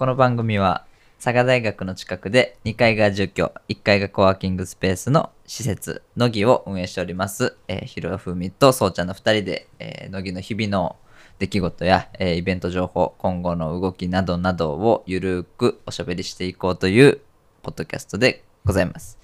この番組は佐賀大学の近くで2階が住居1階がコワーキングスペースの施設乃木を運営しております、えー、ひろふみとそうちゃんの2人で、えー、乃木の日々の出来事や、えーイベント情報今後の動きなどなどをゆるくおしゃべりしていこうというポッドキャストでございます、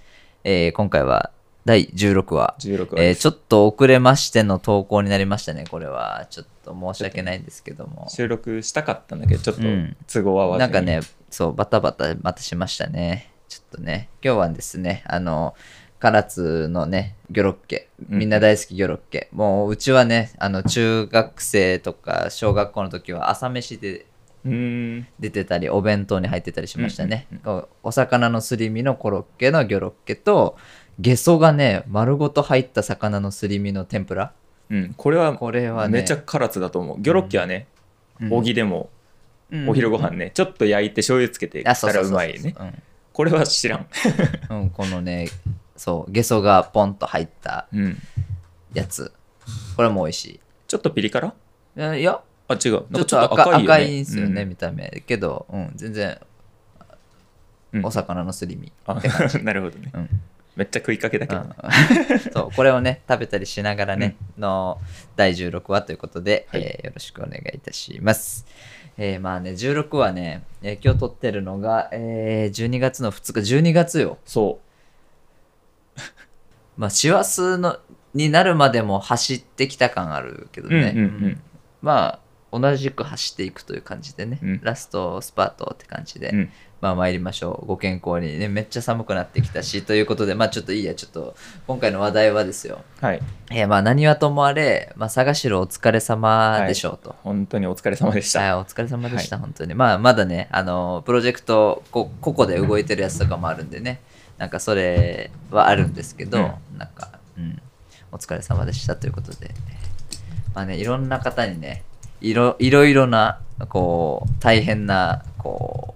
えー今回は第16話。16話えーちょっと遅れましての投稿になりましたねこれは。ちょっと申し訳ないんですけども。収録したかったんだけどちょっとうん。都合合わずに。なんかね、そう、バタバタまたしましたね。ちょっとね、今日はですね、あの、唐津のね、ギョロッケ、うん。みんな大好きギョロッケ。もう、うちはね、あの、中学生とか小学校の時は朝飯で出てたり、お弁当に入ってたりしましたね。うんお魚のすり身のコロッケのギョロッケと、ゲソがね、丸ごと入った魚のすり身の天ぷら。うん。これはこれはね、めちゃ唐津だと思う。ギョロッキはねうん。扇でもうん。お昼ご飯ねちょっと焼いて醤油つけてあ、したらそうまいね。うん。これは知らん。うん、このね、そう、ゲソがポンと入ったうん。やつ。これも美味しちょっとピリ辛？い。いやいや、あ違う。ちょっと赤赤い,、よね。んですよね、うん。見た目。けど、うん、全然、うん。お魚のすり身。あ なるほどね。うんめっちゃ食いかけだけどね。うん。そうこれをね食べたりしながらね、の第16話ということで、はい。えーよろしくお願いいたします。えーまあね16話ね、えー今日撮ってるのが、えー12月の2日12月よ。そ まあ師走のになるまでも走ってきた感あるけどううんうんね。うん。まあ同じく走っていくという感じでね、うん。ラストスパートって感じで、うんまあ参りましょう。ご健康に。ねめっちゃ寒くなってきたし。ということでまあちょっといいや。ちょっと今回の話題はですよ。はい。えーまあ何はともあれ、まあ、佐賀城お疲れ様でしょうと。本当にお疲れ様でした。はい、お疲れ様でした、本当に。まあ、まだね、あの、プロジェクトこ、個々で動いてるやつとかもあるんでね、なんかそれはあるんですけど、なんか、うん、お疲れ様でしたということで、まあね、いろんな方にね、いろいろいろな、こう、大変な、こう、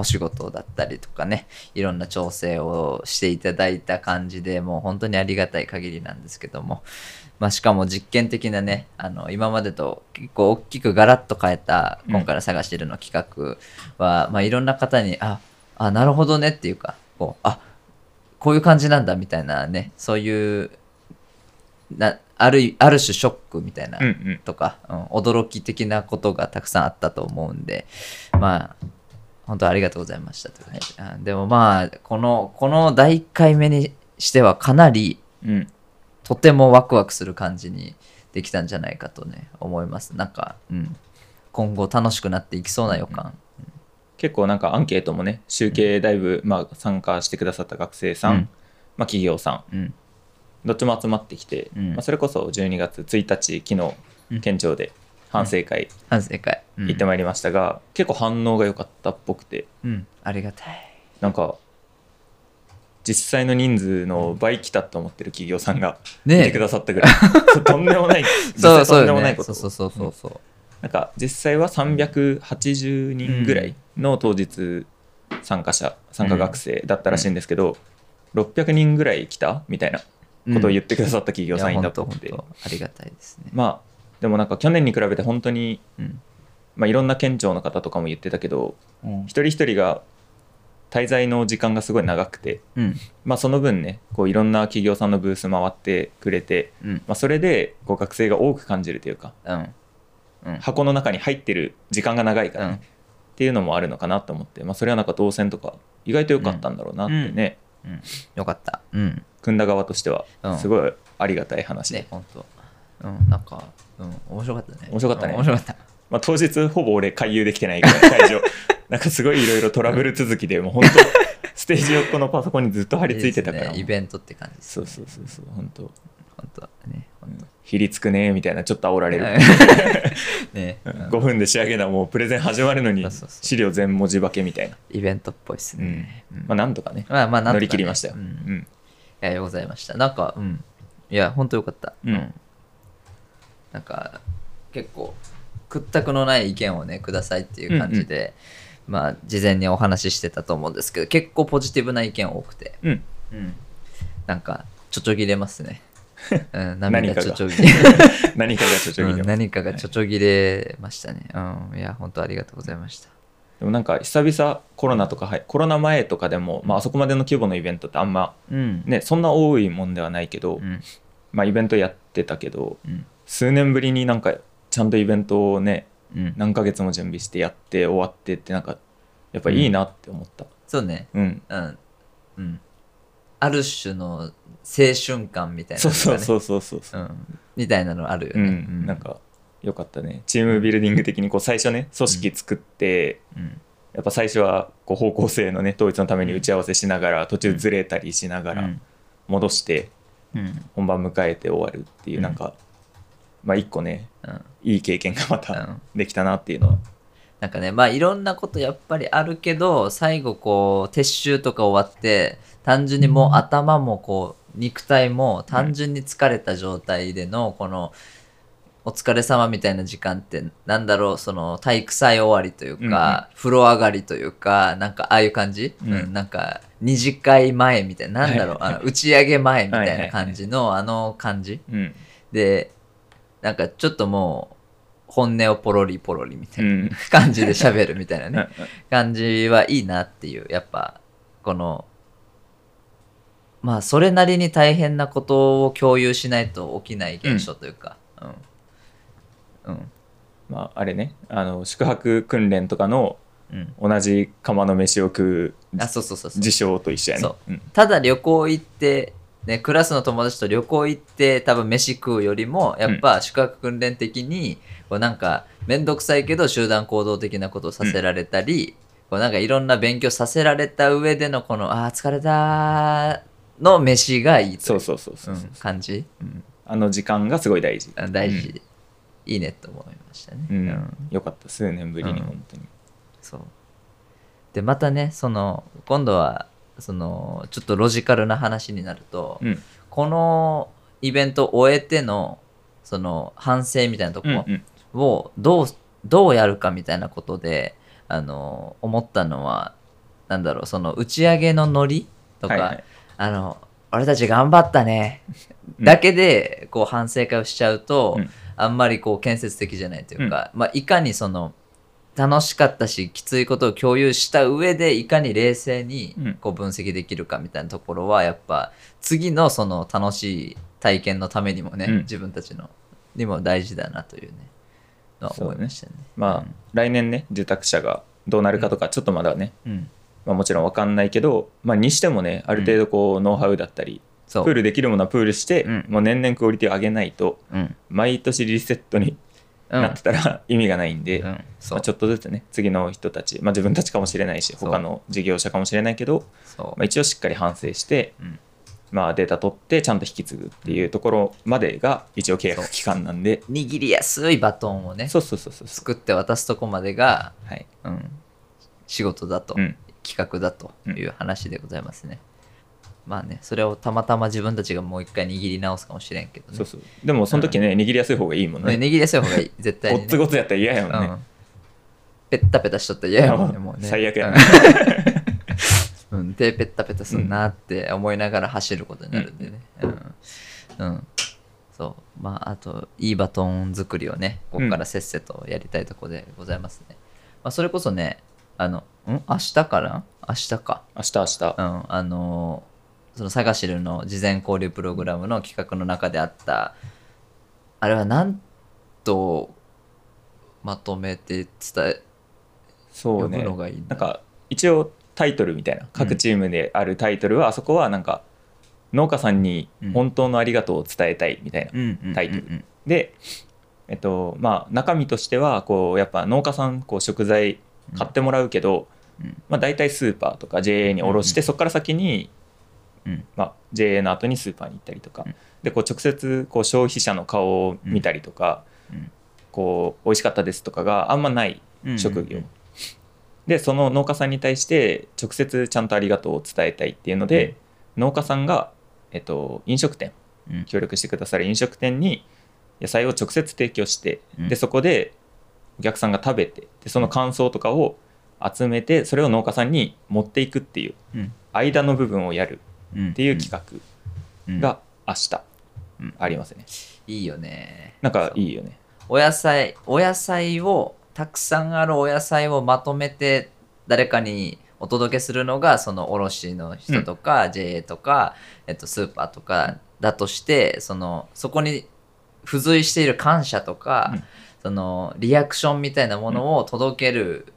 お仕事だったりとかね、いろんな調整をしていただいた感じでもう本当にありがたい限りなんですけども、まあ、しかも実験的なね、あの、今までと結構大きくガラッと変えた今回の探してるの企画は、まあ、いろんな方に、あ、あ、なるほどねっていうか、こう、あ、こういう感じなんだみたいなね、そういう、なある、ある種ショックみたいなうんうん。とか、うん、驚き的なことがたくさんあったと思うんで、まあ、本当ありがとうございましたと。い。う感じあでもまあ、この、この第1回目にしてはかなり、うんとてもワクワクする感じにできたんじゃないかとね、思います。なんか、うん、今後楽しくなっていきそうな予感。結構なんかアンケートもね集計だいぶまあ参加してくださった学生さん、うん。まあ、企業さんうん、どっちも集まってきて、うん。まあ、それこそ12月1日昨うん。日県庁で反省会。反省会。うん。行ってまいりましたが、結構反応が良かったっぽくて。うん、ありがたい。なんか実際の人数の倍来たと思ってる企業さんがねいてくださったぐらい、とんでもない実そう際とんでそうよね。もないこと。そうそうそうそう。そう。なんか実際は380人ぐらいの当日参加者参加学生だったらしいんですけど、600人ぐらい来たみたいなことを言ってくださった企業さんいたっぽくて、いや本当本当。ありがたいですね。まあでもなんか去年に比べて本当に、うん。まあ、いろんな県庁の方とかも言ってたけどうん。一人一人が滞在の時間がすごい長くて、うん。まあ、その分ねこういろんな企業さんのブース回ってくれて、うん。まあ、それでこう学生が多く感じるというかうん。うん。箱の中に入ってる時間が長いからね、うん。っていうのもあるのかなと思って、まあ、それはなんか動線とか意外と良かったんだろうなってね、うん。よかった。うん。組んだ側としてはうん。すごいありがたい話で、ね、本当。うん、なんか、うん、面白かったね。面白かったね。うん面白かった。まあ、当日ほぼ俺回遊できてないから会場。なんかすごいいろいろトラブル続きで もう本当ステージ横のパソコンにずっと張り付いてたから。ね。イベントって感じです、そうそうそうそう本当。本当ね、本当。ひりつくねみたいなちょっと煽られる、ね、うん。5分で仕上げなもうプレゼン始まるのに資料全文字化けみたいな、イベントっぽいですうん。ね。うん。まあなんとかね。まあまあ、なんとかね。乗り切りましたよ、ううん。んいや、ようございました。なんか、うん。いや、本当よかった。うんなんか、結構、屈託のない意見をね、くださいっていう感じで、まあ、事前にお話ししてたと思うんですけど、結構ポジティブな意見多くて、うんうん。なんか、ちょちょぎれますね。うん、何かが涙ちょちょぎれ。何かがちょちょぎれ何かがちょちょぎれましたね。うん。いや、本当ありがとうございました。でもなんか久々コロナとかはいコロナ前とかでも、まああそこまでの規模のイベントってあんまうんねそんな多いもんではないけど、うんまあイベントやってたけどうん数年ぶりになんかちゃんとイベントをねうん。何ヶ月も準備してやって終わってってなんかやっぱいいなって思った。そうね。うん、うん。うん。ある種の青春感みたいなね。そうそうそうそうそう。うん。みたいなのあるようねん、なんかよかったね。チームビルディング的にこう最初ね組織作って、うん。やっぱ最初はこう方向性のね統一のために打ち合わせしながら途中ずれたりしながらうん戻してうん。本番迎えて終わるっていううん。なんか、まあ一個ねうん。いい経験がまうたん。できたなっていうのは。なんかねまあいろんなことやっぱりあるけど最後こう撤収とか終わって単純にもう頭もこう肉体も単純に疲れた状態でのこのお疲れ様みたいな時間ってなんだろうその体育祭終わりというか、風呂上がりというかなんかああいう感じ、うん。うん。なんか二次会前みたいななんだろう、はいあの打ち上げ前みたいない。感じのあの感じ？うん。でなんかちょっともう本音をポロリポロリみたいなうん。感じで喋るみたいなうん。ね感じはいいなっていうやっぱこのまあそれなりに大変なことを共有しないと起きない現象というか。うん。うん。まああれね。あの宿泊訓練とかのうん。同じ釜の飯を食うあそうそうそうそう。事象と一緒やね。そう。うん。ただ旅行行ってね、クラスの友達と旅行行って多分飯食うよりもやっぱ宿泊訓練的にこうなんか面倒くさいけど集団行動的なことをさせられたり、こうなんかいろんな勉強させられた上でのこのあー疲れたーの飯がいいというそうそうそうそうう、ん感じ、うん。あの時間がすごい大事。あ大事、いいねと思いましたね。うん、よかった数年ぶりにうん。本当に、そう。でまたねその今度はそのちょっとロジカルな話になると、うん。このイベントを終えてのその反省みたいなとこうんうん。をどう,、どうやるかみたいなことであの思ったのはなんだろうその打ち上げのノリとか、はいはい。あの俺たち頑張ったね。うん。だけでこう反省会をしちゃうと、うん。あんまりこう建設的じゃないというか、まあ、いかにその楽しかったしきついことを共有した上でいかに冷静にうん。こう分析できるかみたいなところはやっぱ次のその楽しい体験のためにもね、うん。自分たちのにも大事だなというねのは思いましたね。まあ、来年ね受託者がどうなるかとかちょっとまだね、うん、うんまあ、もちろん分かんないけど、まあ、にしてもねある程度こうノウハウだったり、プールできるものはプールして、うん。もう年々クオリティを上げないとうん。毎年リセットにうんなってたら意味がないんで、うん。まあ、ちょっとずつね次の人たち、まあ、自分たちかもしれないし他の事業者かもしれないけど、まあ、一応しっかり反省して、うん。まあ、データ取ってちゃんと引き継ぐっていうところまでが一応契約期間なんで。握りやすいバトンをねそうそうそうそう。そ作って渡すとこまでが、うはい。うん、仕事だと、うん。企画だという話でございますね。まあね、それをたまたま自分たちがもう一回握り直すかもしれんけどね。そうそうでもその時ね、握りやすい方がいいもんねね握りやすい方がいい、絶対に、ね。ごっつごつやったら嫌やもんね、うん。ペッタペタしとったら嫌やもんね、もうね。最悪やうな、ん。うん、手ペッタペタすんなって思いながら走ることになるんでね。うん。うん。そう。まあ、あと、いいバトン作りをね、ここからせっせとやりたいところでございますね。まあ、それこそね、あの、ん？明日から明日か。明日明日うん、あのそのサガシルの事前交流プログラムの企画の中であったあれは何とまとめて伝え呼そうねぶのがいいなんか一応タイトルみたいな各チームであるタイトルは、あそこはなんか農家さんに本当のありがとうを伝えたいみたいな、うんうんタイトル。うんうんでえっとまあ中身としてはこうやっぱ農家さんこう食材買ってもらうけど、うん。まあ、大体スーパーとか JA に卸して、うんそこから先に、うん。まあ、JA の後にスーパーに行ったりとか、うん。でこう直接こう消費者の顔を見たりとか、うん。こう美味しかったですとかがあんまないうん職業、うん。でその農家さんに対して直接ちゃんとありがとうを伝えたいっていうので、農家さんが、えっと、飲食店うん。協力してくださる飲食店に野菜を直接提供して、うん。でそこでお客さんが食べてでその感想とかを集めてそれを農家さんに持っていくっていううん。間の部分をやる。うんっていう企うん。画が明日うん。ありますね、いいよね。なんかいいよね。お野菜お野菜をたくさんあるお野菜をまとめて誰かにお届けするのがその卸の人とか、JA とか、えっと、スーパーとかだとしてそのそこに付随している感謝とか、うん。そのリアクションみたいなものを届ける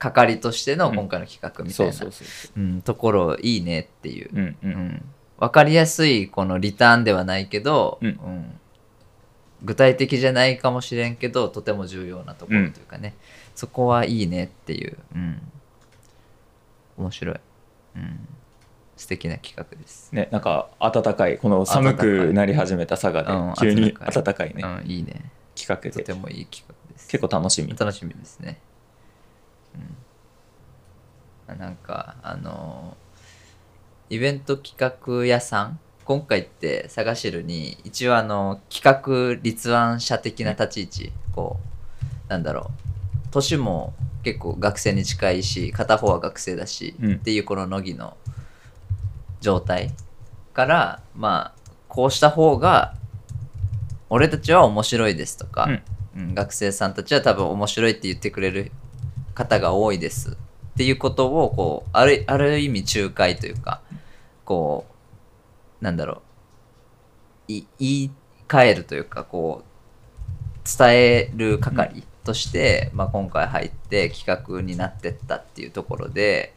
係としての今回の企画みたいな、ところいいねっていう。う。うんううん。ん、分かりやすいこのリターンではないけど、うん。うん。具体的じゃないかもしれんけどとても重要なところというかね、そこはいいねっていう、うん、面白い、うん、素敵な企画です、ねなんか暖かいこの寒くなり始めた佐賀うん。で急に暖かい。ね。うん、いいね。企画とでてもいい企画です。結構楽しみ。楽しみですね、うん、なんかあのイベント企画屋さん今回って佐賀市に一応あの企画立案者的な立ち位置こうなんだろう。年も結構学生に近いし片方は学生だし、うん。っていうこの乃木の状態からまあこうした方が俺たちは面白いですとか、うん。うん学生さんたちは多分面白いって言ってくれる方が多いですっていうことをこうあるある意味仲介というかこうなんだろう。い言い換えるというかこう伝える係として、まあ、今回入って企画になってったっていうところで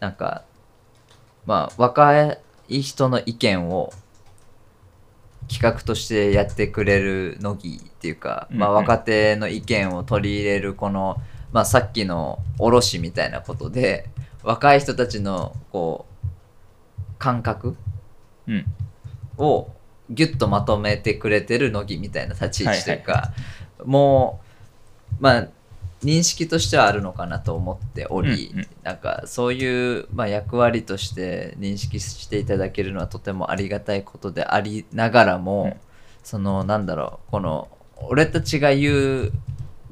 なんかまあ若い人の意見を企画としてやってくれる乃木っていうか、まあ、うん。うん若手の意見を取り入れるこの、まあ、さっきの卸みたいなことで若い人たちのこう感覚うん。をギュッとまとめてくれてる乃木みたいな立ち位置というか、もうまあ認識としてはあるのかなと思っており、うんうん。なんかそういう、まあ、役割として認識していただけるのはとてもありがたいことでありながらも、うん。そのなんだろうこの俺たちが言う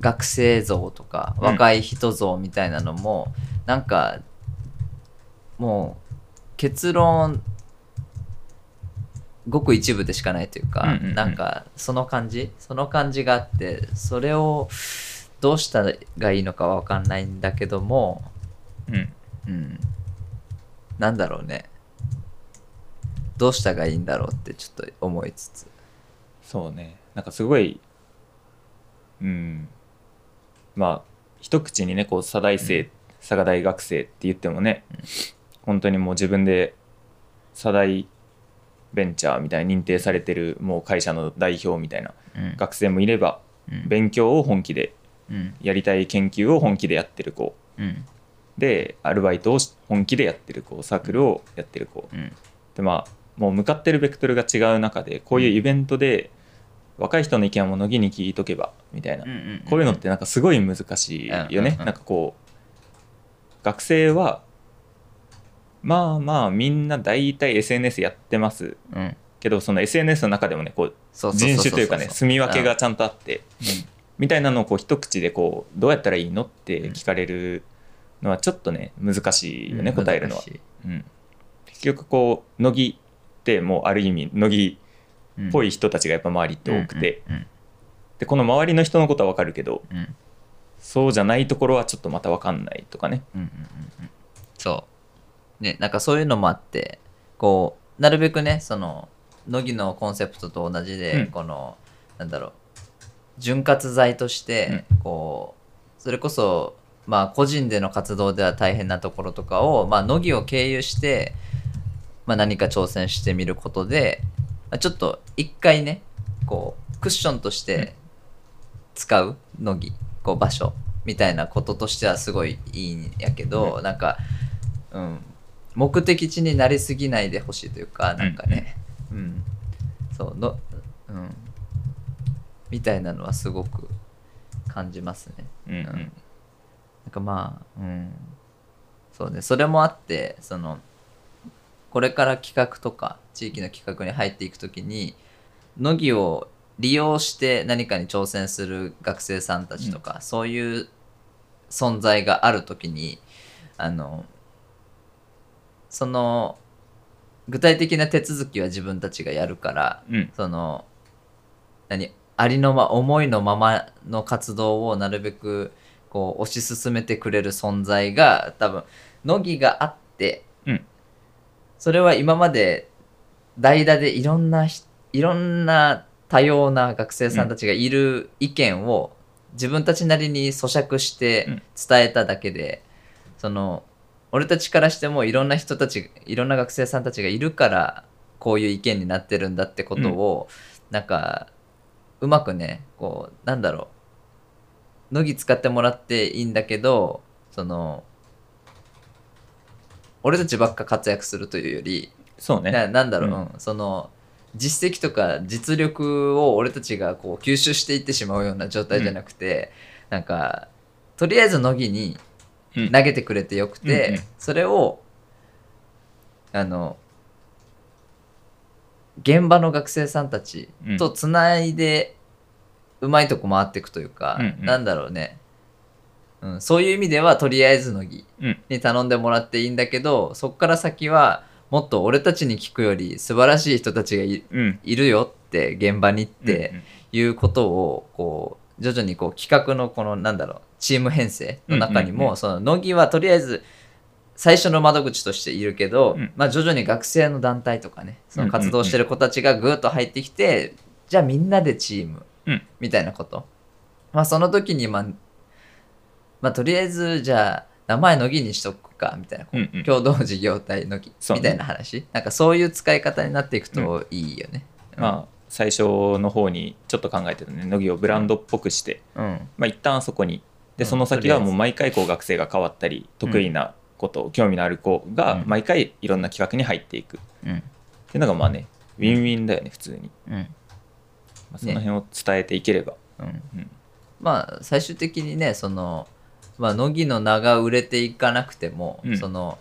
学生像とかうん。若い人像みたいなのも、なんかもう結論ごく一部でしかないというか、うんうんうん。なんかその感じ？その感じがあってそれをどうしたらいいのかわかんないんだけども、うん。うん、なんだろうね。どうしたがいいんだろうってちょっと思いつつ。そうね。なんかすごいうんまあ一口にねこう佐大生、佐賀大学生って言ってもね、本当にもう自分で佐大ベンチャーみたいに認定されてるもう会社の代表みたいなうん。学生もいればうん。勉強を本気でうん。やりたい研究を本気でやってる子。うん。でアルバイトを本気でやってる子サークルをやってる子。うん。でまあもう向かってるベクトルが違う中でこういうイベントで若い人の意見はもう乃木に聞いとけばみたいな、うんこういうのってなんかすごい難しいよね、うんうんうん。なんかこう学生はまあまあみんな大体 SNS やってます。うん。けどその SNS の中でもねこう人種というかね住み分けがちゃんとあって、みたいなのをこう一口でこうどうやったらいいのって聞かれるのはちょっとね難しいよね、うん答えるのは。うん、結局こう乃木ってもうある意味乃木ぽい人たちがやっぱ周りって多くて、うんでこの周りの人のことは分かるけどうん。うんそうじゃないところはちょっとまた分かんないとかね。うんうんうんうん。そう。ねなんかそういうのもあってこうなるべくねその乃木のコンセプトと同じで、うん。このなんだろう潤滑剤として、こうそれこそまあ個人での活動では大変なところとかをまあ乃木を経由して、まあ、何か挑戦してみることで、まあ、ちょっと一回ねこうクッションとして使う乃木こう場所みたいなこととしてはすごいいいんやけど、なんか、うん、目的地になりすぎないでほしいというかなんかね、うん。そうの、うん、みたいなのはすごく感じますね。うん。うん。なんかまあ、うん、そうね、それもあって、その、これから企画とか、地域の企画に入っていくときに、乃木を利用して何かに挑戦する学生さんたちとか、そういう存在があるときに、あの、その、具体的な手続きは自分たちがやるから、うん。その何ありのま思いのままの活動をなるべくこう推し進めてくれる存在が多分乃木があって、うんそれは今まで代打でいろんなひいろんな多様な学生さんたちがいる意見を自分たちなりに咀嚼してうん。伝えただけで、その俺たちからしてもいろんな人たちいろんな学生さんたちがいるからこういう意見になってるんだってことを、なんかうまくねこうなんだろう乃木使ってもらっていいんだけどその俺たちばっか活躍するというよりそうね。ななんだろう、うん。うんその実績とか実力を俺たちがこう吸収していってしまうような状態じゃなくて、なんかとりあえず乃木にうん。投げてくれてよくて、うんうん。それをあの現場の学生さんたちとつないでうまいとこ回っていくというか、うんうん。なんだろうね、うん、そういう意味ではとりあえず乃木うん。に頼んでもらっていいんだけどそっから先はもっと俺たちに聞くより素晴らしい人たちがいうん。いるよって現場に行って、うんうん。いうことをこう徐々にこう企画のこのなんだろうチーム編成の中にも、うんうんうんその乃木はとりあえず最初の窓口としているけど、うん。まあ、徐々に学生の団体とかねそのうんうん。うん活動してる子たちがぐーっと入ってきて、じゃあみんなでチームうん。みたいなこと、まあその時にまあ、まあ、とりあえずじゃあ名前乃木にしとくかみたいな、こううんうん。共同事業体乃木そうね。みたいな話、なんかそういう使い方になっていくといいよね。まあ最初の方にちょっと考えてたね。乃木をブランドっぽくして、うん。まあ一旦そこに。でうん。その先はもう毎回こう学生が変わったり得意なこと、興味のある子がうん。毎回いろんな企画に入っていく。っうん。ていうのがまあねウィンウィンだよね普通に、うん。まあ、その辺を伝えていければ、うん。うん。まあ最終的にねその、まあ、乃木の名が売れていかなくても、うん。その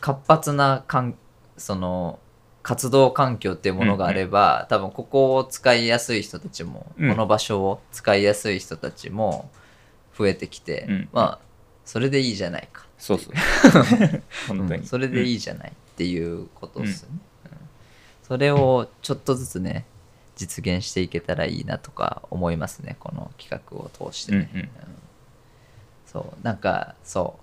活発なかんその活動環境っていうものがあれば、多分ここを使いやすい人たちも、うん。この場所を使いやすい人たちも増えてきて、うん。まあそれでいいじゃないか、そうそう。本当に、うん。それでいい、いじゃないっていうことですよね、うん。それをちょっとずつね実現していけたらいいなとか思いますねこの企画を通してね、うん。うんそうなんかそう。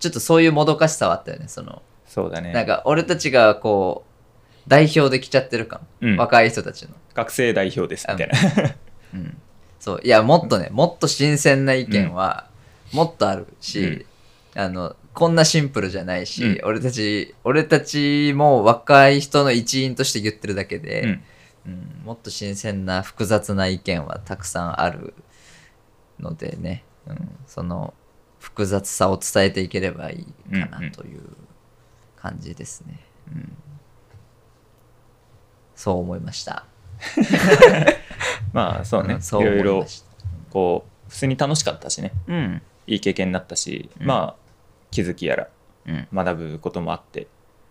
ちょっとそういうもどかしさはあったよねその。そうだね。なんか俺たちがこう代表できちゃってる感、うん。若い人たちの、学生代表ですみたいな、うん、そう。いやもっとねもっと新鮮な意見はもっとあるし、あのこんなシンプルじゃないし、うん。俺たち俺たちも若い人の一員として言ってるだけで、うん。うんもっと新鮮な複雑な意見はたくさんあるのでね、うん、その複雑さを伝えていければいいかなうんうんという感じですね、うん。そう思いました。まあそうね、んそういろいろこう普通に楽しかったしね。うん。いい経験になったし、うん。まあ気づきやらうん。学ぶこともあって、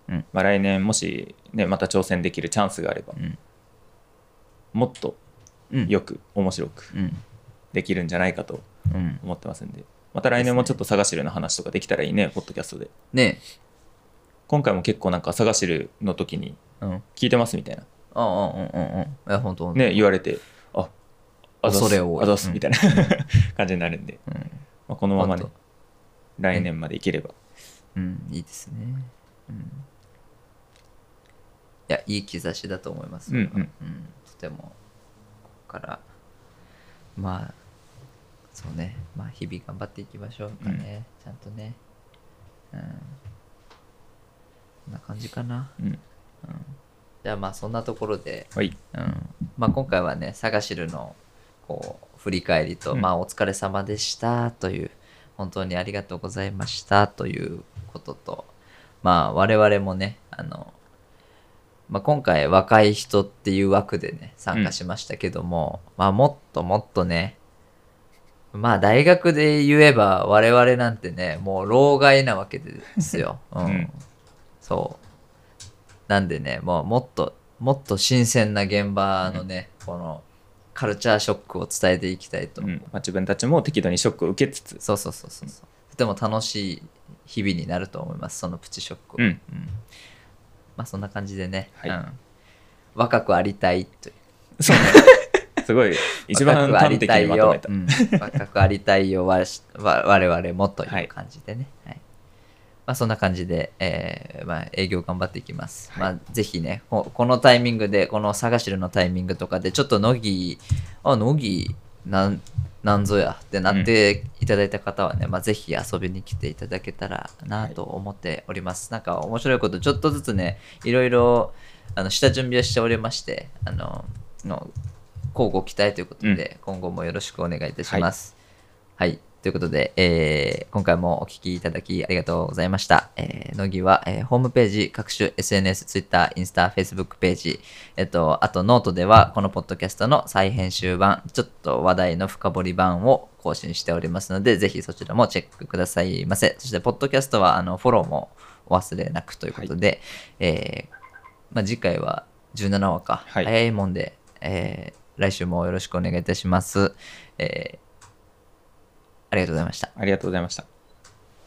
うん。まあ、来年もし、ね、また挑戦できるチャンスがあれば、うん。もっとうん。よく面白くうん。できるんじゃないかとうん思ってますんで。また来年もちょっと探しるの話とかできたらいいねポッドキャストで。ね。今回も結構なんか探しるの時にえうん。聞いてますみたいな。ああうんうんうん。いや本当ね言われてああざっす恐れ多い。あざっすうん。みたいな。感じになるんで、うん。まあ、このままね本来年までいければ。うん、いいですね。うん、いや、いい兆しだと思います。うんうん。とても、ここから、まあ、そうね、まあ、日々頑張っていきましょうかね、ちゃんとね。うん。こんな感じかな。うん。じゃあ、まあ、そんなところで、はい。うん。まあ、今回はね、サガシルのこう振り返りと、うん。まあ、お疲れ様でしたという、本当にありがとうございましたということと、まあ、我々もね、あの、まあ、今回若い人っていう枠でね、参加しましたけども、まあ、もっともっとね、まあ、大学で言えば我々なんてね、もう老害なわけですよ。うん。うんそう。なんでね、もうもっと、もっと新鮮な現場のね、このカルチャーショックを伝えていきたいと。うんまあ、自分たちも適度にショックを受けつつそうそうそうそう。とても楽しい日々になると思います、そのプチショックを。うんまあそんな感じでね、はいうん若くありたいという。そうね すごい一番端的にまとめた、うん。若くありたいよわしわ我々もという感じでね、はい。まあ、そんな感じで、えーまあ、営業頑張っていきます、まあ、ぜひねここのタイミングでこの探しるのタイミングとかでちょっと乃木あ乃木なんなんぞやってなっていただいた方はね、まあ、ぜひ遊びに来ていただけたらなと思っております、なんか面白いことちょっとずつねいろいろあの下準備をしておりましてあのの乞うご期待ということで、今後もよろしくお願いいたします。はい。ということで、えー今回もお聞きいただきありがとうございました。えー、乃木は、えーホームページ、各種 SNS、Twitter、インスタ、Facebook ページ、えっと、あとノートでは、このポッドキャストの再編集版、ちょっと話題の深掘り版を更新しておりますので、ぜひそちらもチェックくださいませ。そして、ポッドキャストは、あの、フォローもお忘れなくということで、えーまあ、次回は17話か、はい早いもんで、えー来週もよろしくお願いいたします。えーありがとうございました。ありがとうございました